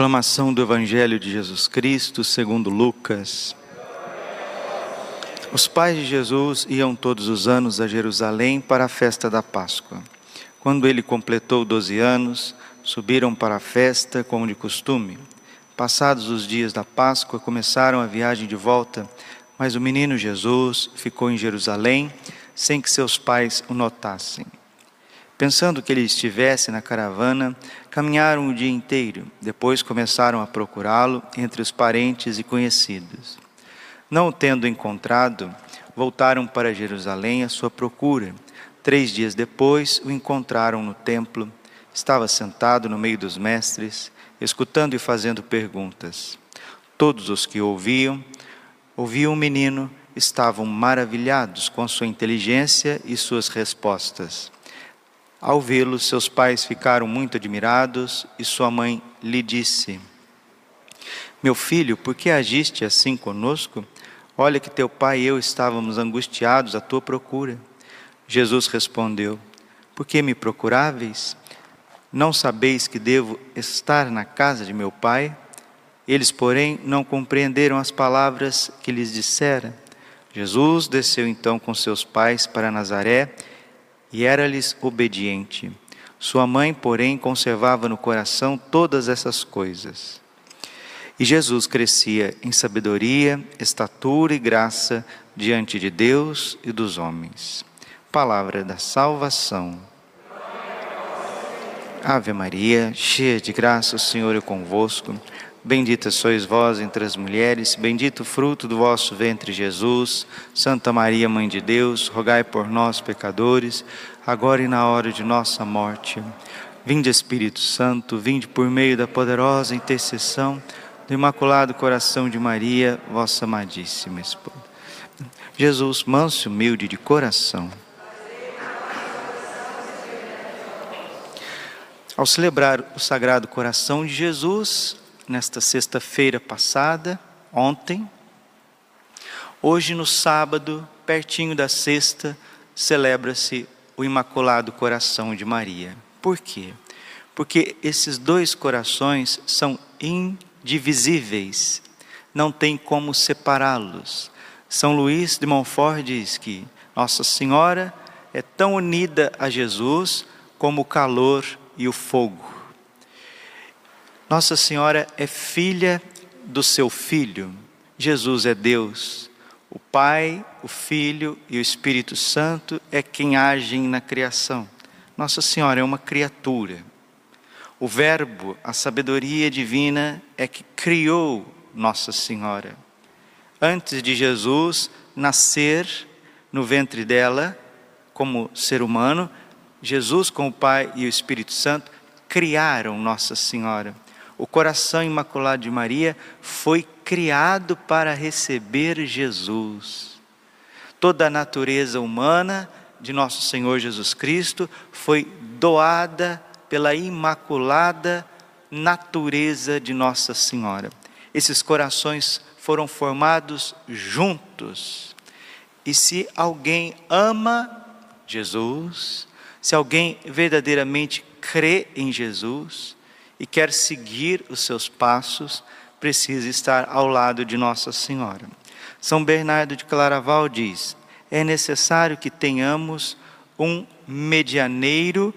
Proclamação do Evangelho de Jesus Cristo segundo Lucas. Os pais de Jesus iam todos os anos a Jerusalém para a festa da Páscoa. Quando ele completou doze anos, subiram para a festa como de costume. Passados os dias da Páscoa, começaram a viagem de volta, mas o menino Jesus ficou em Jerusalém sem que seus pais o notassem. Pensando que ele estivesse na caravana, caminharam o dia inteiro. Depois começaram a procurá-lo entre os parentes e conhecidos. Não o tendo encontrado, voltaram para Jerusalém à sua procura. Três dias depois, o encontraram no templo. Estava sentado no meio dos mestres, escutando e fazendo perguntas. Todos os que ouviam, ouviam o menino, estavam maravilhados com sua inteligência e suas respostas. Ao vê-lo, seus pais ficaram muito admirados e sua mãe lhe disse: Meu filho, por que agiste assim conosco? Olha que teu pai e eu estávamos angustiados à tua procura. Jesus respondeu: Por que me procuráveis? Não sabeis que devo estar na casa de meu pai? Eles, porém, não compreenderam as palavras que lhes dissera. Jesus desceu então com seus pais para Nazaré e era-lhes obediente. Sua mãe, porém, conservava no coração todas essas coisas. E Jesus crescia em sabedoria, estatura e graça diante de Deus e dos homens. Palavra da salvação. Ave Maria, cheia de graça, o Senhor é convosco. Bendita sois vós entre as mulheres, bendito o fruto do vosso ventre, Jesus. Santa Maria, Mãe de Deus, rogai por nós, pecadores, agora e na hora de nossa morte. Vinde, Espírito Santo, vinde por meio da poderosa intercessão do Imaculado Coração de Maria, vossa amadíssima esposa. Jesus, manso e humilde de coração. Ao celebrar o Sagrado Coração de Jesus, nesta sexta-feira passada, ontem. Hoje, no sábado, pertinho da sexta, celebra-se o Imaculado Coração de Maria. Por quê? Porque esses dois corações são indivisíveis, não tem como separá-los. São Luís de Montfort diz que Nossa Senhora é tão unida a Jesus como o calor e o fogo. Nossa Senhora é filha do seu Filho. Jesus é Deus. O Pai, o Filho e o Espírito Santo é quem agem na criação. Nossa Senhora é uma criatura. O Verbo, a sabedoria divina, é que criou Nossa Senhora. Antes de Jesus nascer no ventre dela, como ser humano, Jesus, com o Pai e o Espírito Santo, criaram Nossa Senhora. O coração imaculado de Maria foi criado para receber Jesus. Toda a natureza humana de nosso Senhor Jesus Cristo foi doada pela imaculada natureza de Nossa Senhora. Esses corações foram formados juntos. E se alguém ama Jesus, se alguém verdadeiramente crê em Jesus, e quer seguir os seus passos, precisa estar ao lado de Nossa Senhora. São Bernardo de Claraval diz: é necessário que tenhamos um medianeiro,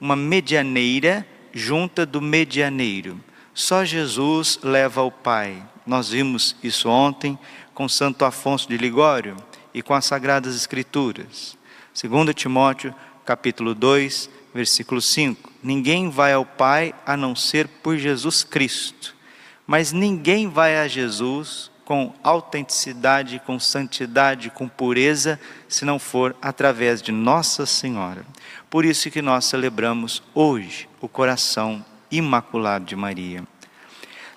uma medianeira junta do medianeiro. Só Jesus leva ao Pai. Nós vimos isso ontem com Santo Afonso de Ligório e com as Sagradas Escrituras. Segundo Timóteo, capítulo 2, versículo 5. Ninguém vai ao Pai a não ser por Jesus Cristo. Mas ninguém vai a Jesus com autenticidade, com santidade, com pureza, se não for através de Nossa Senhora. Por isso que nós celebramos hoje o coração imaculado de Maria.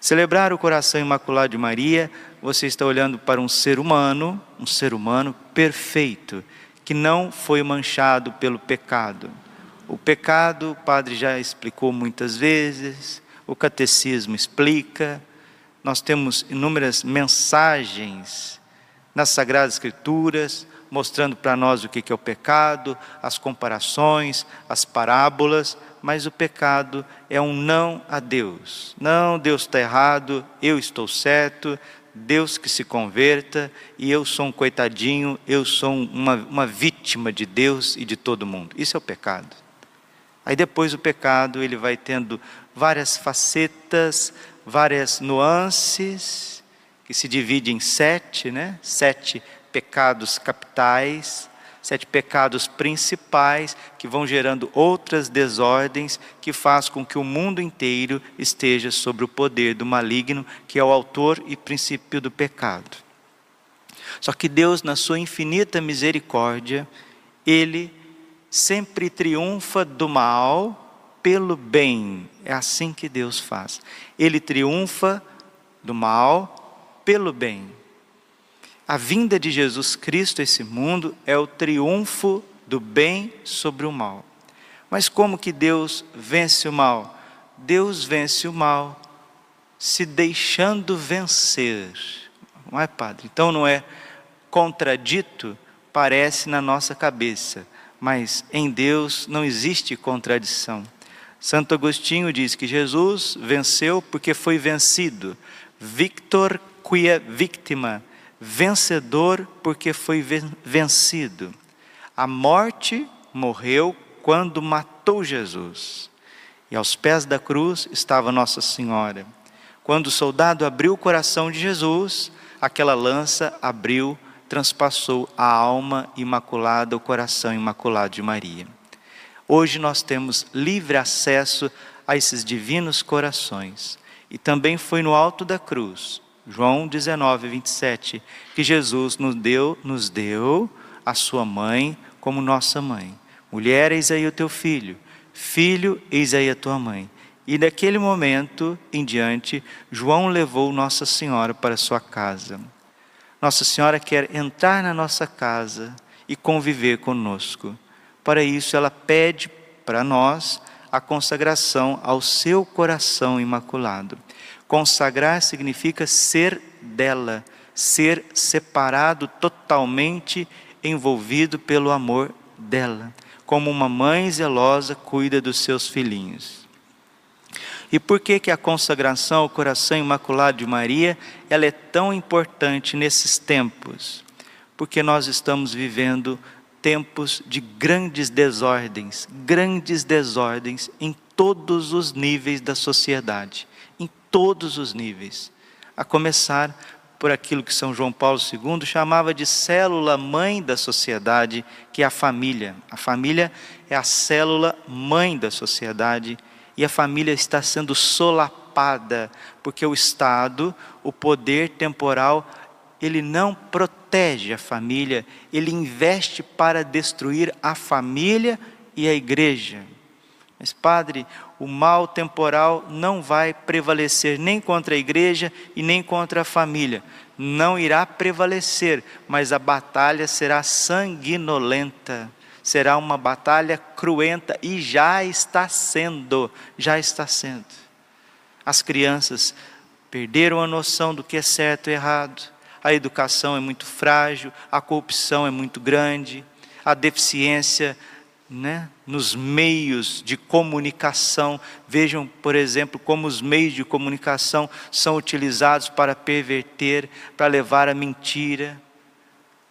Celebrar o coração imaculado de Maria, você está olhando para um ser humano, um ser humano perfeito, que não foi manchado pelo pecado o pecado, o padre já explicou muitas vezes, o catecismo explica, nós temos inúmeras mensagens nas Sagradas Escrituras, mostrando para nós o que é o pecado, as comparações, as parábolas, mas o pecado é um não a Deus. Não, Deus está errado, eu estou certo, Deus que se converta e eu sou um coitadinho, eu sou uma, uma vítima de Deus e de todo mundo. Isso é o pecado. Aí depois o pecado ele vai tendo várias facetas, várias nuances, que se divide em sete, né? Sete pecados capitais, sete pecados principais que vão gerando outras desordens que faz com que o mundo inteiro esteja sob o poder do maligno, que é o autor e princípio do pecado. Só que Deus, na sua infinita misericórdia, ele sempre triunfa do mal pelo bem. É assim que Deus faz. Ele triunfa do mal pelo bem. A vinda de Jesus Cristo a esse mundo é o triunfo do bem sobre o mal. Mas como que Deus vence o mal? Deus vence o mal se deixando vencer. Não é, padre? Então não é contradito, parece na nossa cabeça, mas em Deus não existe contradição. Santo Agostinho diz que Jesus venceu porque foi vencido. Victor quia victima vencedor porque foi vencido. A morte morreu quando matou Jesus. E aos pés da cruz estava Nossa Senhora. Quando o soldado abriu o coração de Jesus, aquela lança abriu, transpassou a alma imaculada, o coração imaculado de Maria. Hoje nós temos livre acesso a esses divinos corações. E também foi no alto da cruz João 19, 27, que Jesus nos deu, nos deu a sua mãe como nossa mãe. Mulher, eis aí o teu filho. Filho, eis aí a tua mãe. E daquele momento em diante, João levou Nossa Senhora para sua casa. Nossa Senhora quer entrar na nossa casa e conviver conosco. Para isso, ela pede para nós a consagração ao seu coração imaculado. Consagrar significa ser dela, ser separado totalmente envolvido pelo amor dela, como uma mãe zelosa cuida dos seus filhinhos. E por que que a consagração ao coração imaculado de Maria, ela é tão importante nesses tempos? Porque nós estamos vivendo tempos de grandes desordens, grandes desordens em todos os níveis da sociedade todos os níveis, a começar por aquilo que São João Paulo II chamava de célula mãe da sociedade, que é a família. A família é a célula mãe da sociedade e a família está sendo solapada, porque o Estado, o poder temporal, ele não protege a família, ele investe para destruir a família e a igreja. Mas, padre, o mal temporal não vai prevalecer nem contra a igreja e nem contra a família. Não irá prevalecer, mas a batalha será sanguinolenta, será uma batalha cruenta e já está sendo, já está sendo. As crianças perderam a noção do que é certo e errado, a educação é muito frágil, a corrupção é muito grande, a deficiência né, nos meios de comunicação. Vejam, por exemplo, como os meios de comunicação são utilizados para perverter, para levar a mentira,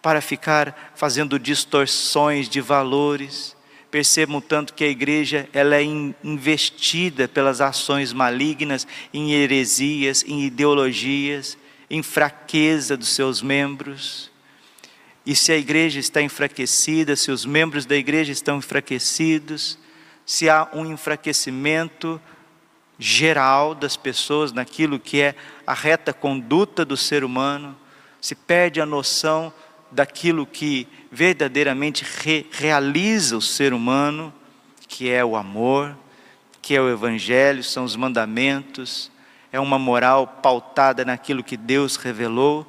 para ficar fazendo distorções de valores. Percebam tanto que a igreja ela é investida pelas ações malignas em heresias, em ideologias, em fraqueza dos seus membros. E se a igreja está enfraquecida, se os membros da igreja estão enfraquecidos, se há um enfraquecimento geral das pessoas naquilo que é a reta conduta do ser humano, se perde a noção daquilo que verdadeiramente re realiza o ser humano, que é o amor, que é o evangelho, são os mandamentos, é uma moral pautada naquilo que Deus revelou.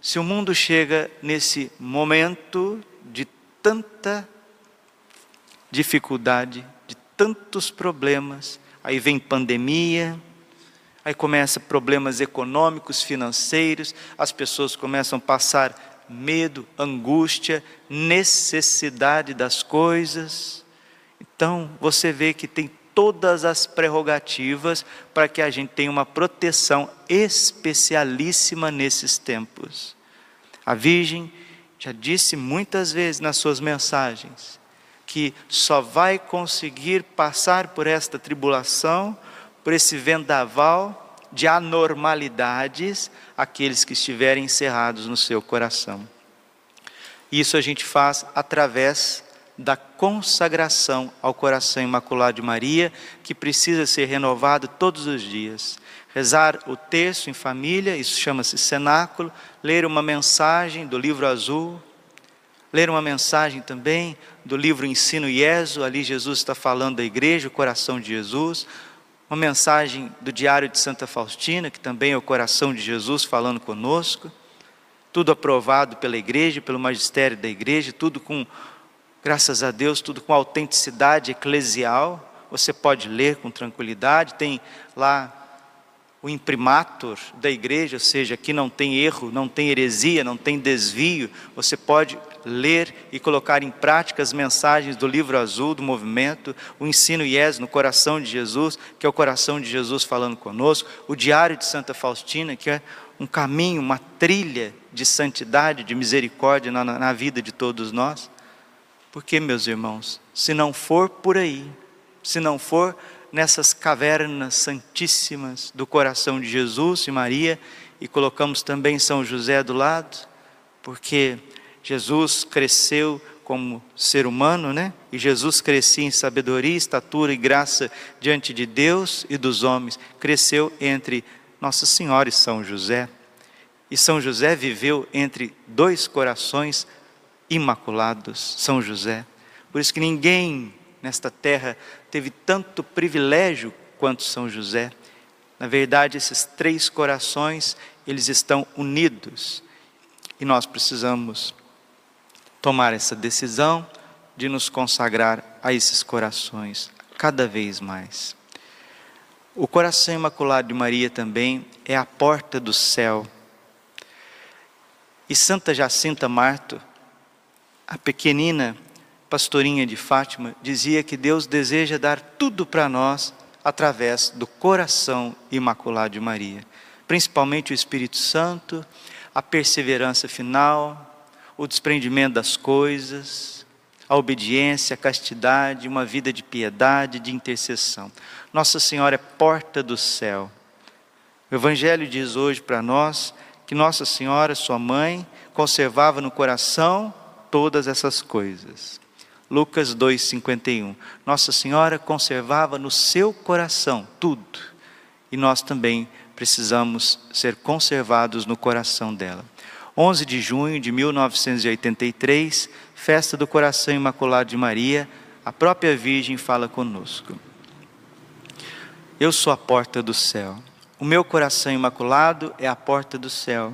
Se o mundo chega nesse momento de tanta dificuldade, de tantos problemas, aí vem pandemia, aí começa problemas econômicos, financeiros, as pessoas começam a passar medo, angústia, necessidade das coisas. Então, você vê que tem todas as prerrogativas para que a gente tenha uma proteção especialíssima nesses tempos. A Virgem já disse muitas vezes nas suas mensagens que só vai conseguir passar por esta tribulação, por esse vendaval de anormalidades, aqueles que estiverem encerrados no seu coração. Isso a gente faz através da consagração ao coração imaculado de Maria, que precisa ser renovado todos os dias. Rezar o texto em família, isso chama-se cenáculo, ler uma mensagem do livro azul, ler uma mensagem também do livro Ensino Ieso, ali Jesus está falando da igreja, o coração de Jesus, uma mensagem do Diário de Santa Faustina, que também é o coração de Jesus falando conosco, tudo aprovado pela igreja, pelo magistério da igreja, tudo com Graças a Deus, tudo com autenticidade eclesial. Você pode ler com tranquilidade. Tem lá o imprimatur da igreja, ou seja, aqui não tem erro, não tem heresia, não tem desvio. Você pode ler e colocar em prática as mensagens do livro azul do movimento, o ensino IES no coração de Jesus, que é o coração de Jesus falando conosco, o diário de Santa Faustina, que é um caminho, uma trilha de santidade, de misericórdia na, na vida de todos nós. Porque, meus irmãos, se não for por aí, se não for nessas cavernas santíssimas do coração de Jesus e Maria, e colocamos também São José do lado, porque Jesus cresceu como ser humano, né? E Jesus crescia em sabedoria, estatura e graça diante de Deus e dos homens. Cresceu entre Nossa Senhora e São José. E São José viveu entre dois corações imaculados, São José. Por isso que ninguém nesta terra teve tanto privilégio quanto São José. Na verdade, esses três corações, eles estão unidos. E nós precisamos tomar essa decisão de nos consagrar a esses corações cada vez mais. O coração imaculado de Maria também é a porta do céu. E Santa Jacinta Marto, a pequenina pastorinha de Fátima dizia que Deus deseja dar tudo para nós através do coração imaculado de Maria, principalmente o Espírito Santo, a perseverança final, o desprendimento das coisas, a obediência, a castidade, uma vida de piedade, de intercessão. Nossa Senhora é porta do céu. O Evangelho diz hoje para nós que Nossa Senhora, sua mãe, conservava no coração todas essas coisas. Lucas 2,51. Nossa Senhora conservava no seu coração tudo, e nós também precisamos ser conservados no coração dela. 11 de junho de 1983, festa do coração imaculado de Maria, a própria Virgem fala conosco. Eu sou a porta do céu. O meu coração imaculado é a porta do céu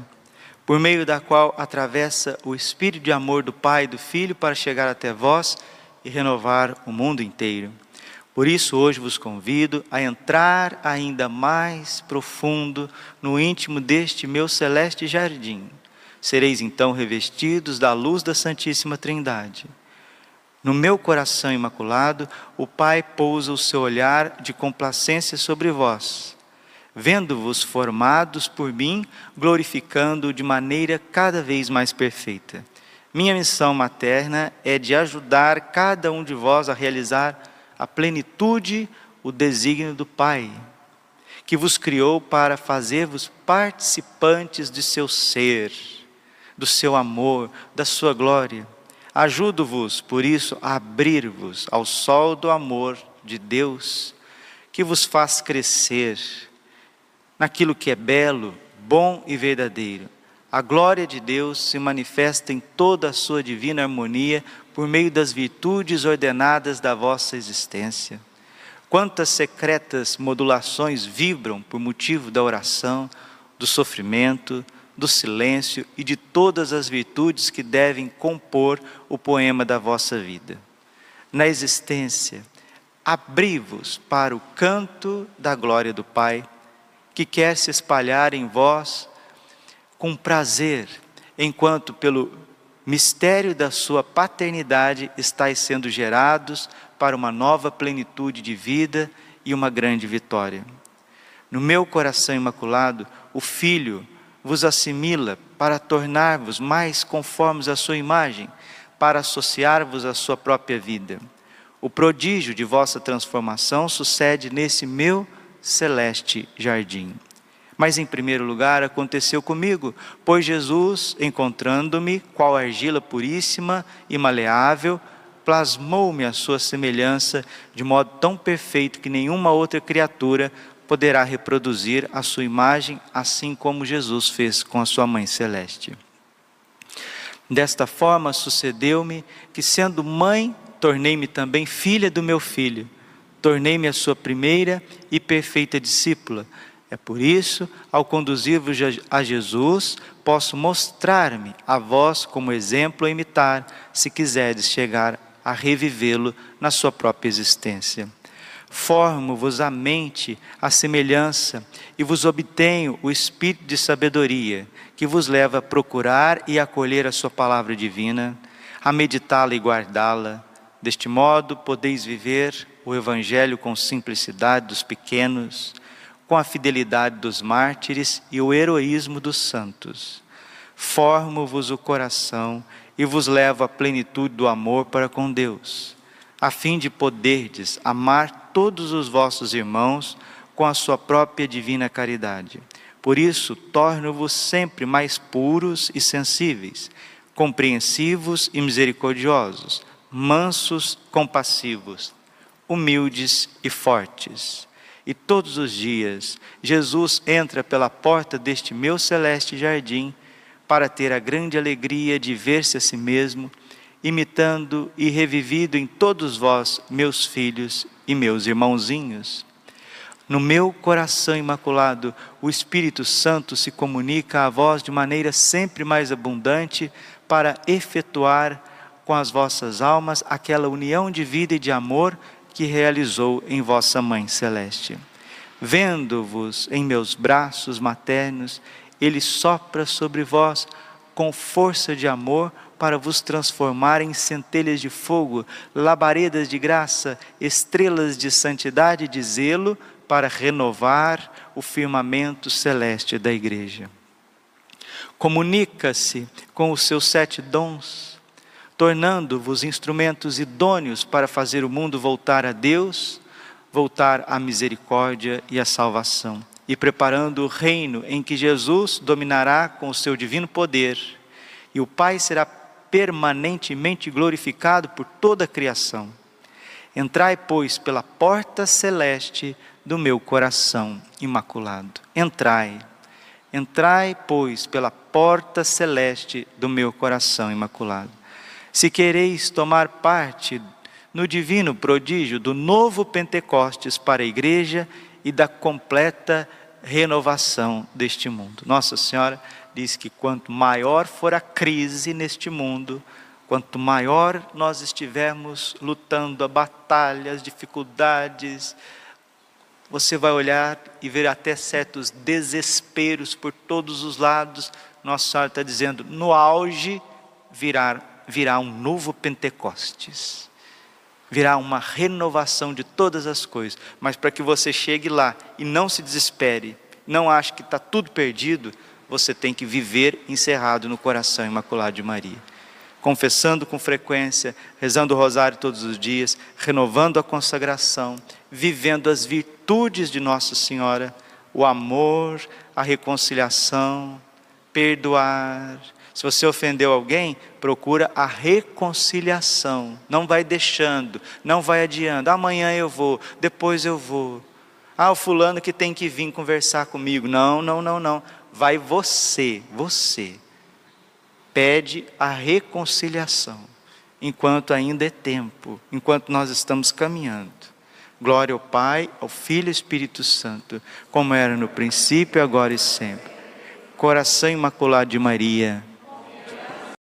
por meio da qual atravessa o espírito de amor do Pai e do Filho para chegar até vós e renovar o mundo inteiro. Por isso, hoje vos convido a entrar ainda mais profundo no íntimo deste meu celeste jardim. Sereis então revestidos da luz da Santíssima Trindade. No meu coração imaculado, o Pai pousa o seu olhar de complacência sobre vós vendo-vos formados por mim, glorificando de maneira cada vez mais perfeita. Minha missão materna é de ajudar cada um de vós a realizar a plenitude, o desígnio do Pai, que vos criou para fazer-vos participantes de seu ser, do seu amor, da sua glória. Ajudo-vos, por isso, a abrir-vos ao sol do amor de Deus, que vos faz crescer naquilo que é belo, bom e verdadeiro. A glória de Deus se manifesta em toda a sua divina harmonia por meio das virtudes ordenadas da vossa existência. Quantas secretas modulações vibram por motivo da oração, do sofrimento, do silêncio e de todas as virtudes que devem compor o poema da vossa vida. Na existência, abri-vos para o canto da glória do Pai que quer se espalhar em vós com prazer, enquanto pelo mistério da sua paternidade estáis sendo gerados para uma nova plenitude de vida e uma grande vitória. No meu coração imaculado, o Filho vos assimila para tornar-vos mais conformes à sua imagem, para associar-vos à sua própria vida. O prodígio de vossa transformação sucede nesse meu celeste jardim. Mas em primeiro lugar aconteceu comigo, pois Jesus, encontrando-me, qual argila puríssima e maleável, plasmou-me a sua semelhança de modo tão perfeito que nenhuma outra criatura poderá reproduzir a sua imagem, assim como Jesus fez com a sua mãe celeste. Desta forma sucedeu-me que, sendo mãe, tornei-me também filha do meu filho, tornei-me a sua primeira e perfeita discípula. É por isso, ao conduzir-vos a Jesus, posso mostrar-me a vós como exemplo a imitar, se quiserdes chegar a revivê-lo na sua própria existência. Formo-vos a mente, a semelhança, e vos obtenho o espírito de sabedoria, que vos leva a procurar e acolher a sua palavra divina, a meditá-la e guardá-la. Deste modo, podeis viver o Evangelho com simplicidade dos pequenos, com a fidelidade dos mártires e o heroísmo dos santos. Formo-vos o coração e vos levo à plenitude do amor para com Deus, a fim de poderdes amar todos os vossos irmãos com a sua própria divina caridade. Por isso, torno-vos sempre mais puros e sensíveis, compreensivos e misericordiosos, mansos, compassivos, humildes e fortes. E todos os dias, Jesus entra pela porta deste meu celeste jardim para ter a grande alegria de ver-se a si mesmo, imitando e revivido em todos vós, meus filhos e meus irmãozinhos. No meu coração imaculado, o Espírito Santo se comunica a vós de maneira sempre mais abundante para efetuar com as vossas almas aquela união de vida e de amor que realizou em vossa Mãe Celeste. Vendo-vos em meus braços maternos, ele sopra sobre vós com força de amor para vos transformar em centelhas de fogo, labaredas de graça, estrelas de santidade e de zelo, para renovar o firmamento celeste da igreja. Comunica-se com os seus sete dons, tornando-vos instrumentos idôneos para fazer o mundo voltar a Deus, voltar à misericórdia e à salvação e preparando o reino em que Jesus dominará com o seu divino poder, e o Pai será permanentemente glorificado por toda a criação. Entrai, pois, pela porta celeste do meu coração imaculado. Entrai. Entrai, pois, pela porta celeste do meu coração imaculado. Se quereis tomar parte no divino prodígio do novo Pentecostes para a igreja e da completa renovação deste mundo. Nossa Senhora diz que quanto maior for a crise neste mundo, quanto maior nós estivermos lutando a batalhas, dificuldades, você vai olhar e ver até certos desesperos por todos os lados. Nossa Senhora está dizendo: no auge virá, virá um novo Pentecostes virá uma renovação de todas as coisas. Mas para que você chegue lá e não se desespere, não ache que está tudo perdido, você tem que viver encerrado no coração imaculado de Maria. Confessando com frequência, rezando o rosário todos os dias, renovando a consagração, vivendo as virtudes de Nossa Senhora, o amor, a reconciliação, perdoar, se você ofendeu alguém, procura a reconciliação. Não vai deixando, não vai adiando. Amanhã eu vou, depois eu vou. Ah, o fulano que tem que vir conversar comigo. Não, não, não, não. Vai você, você. Pede a reconciliação, enquanto ainda é tempo, enquanto nós estamos caminhando. Glória ao Pai, ao Filho e ao Espírito Santo, como era no princípio, agora e sempre. Coração imaculado de Maria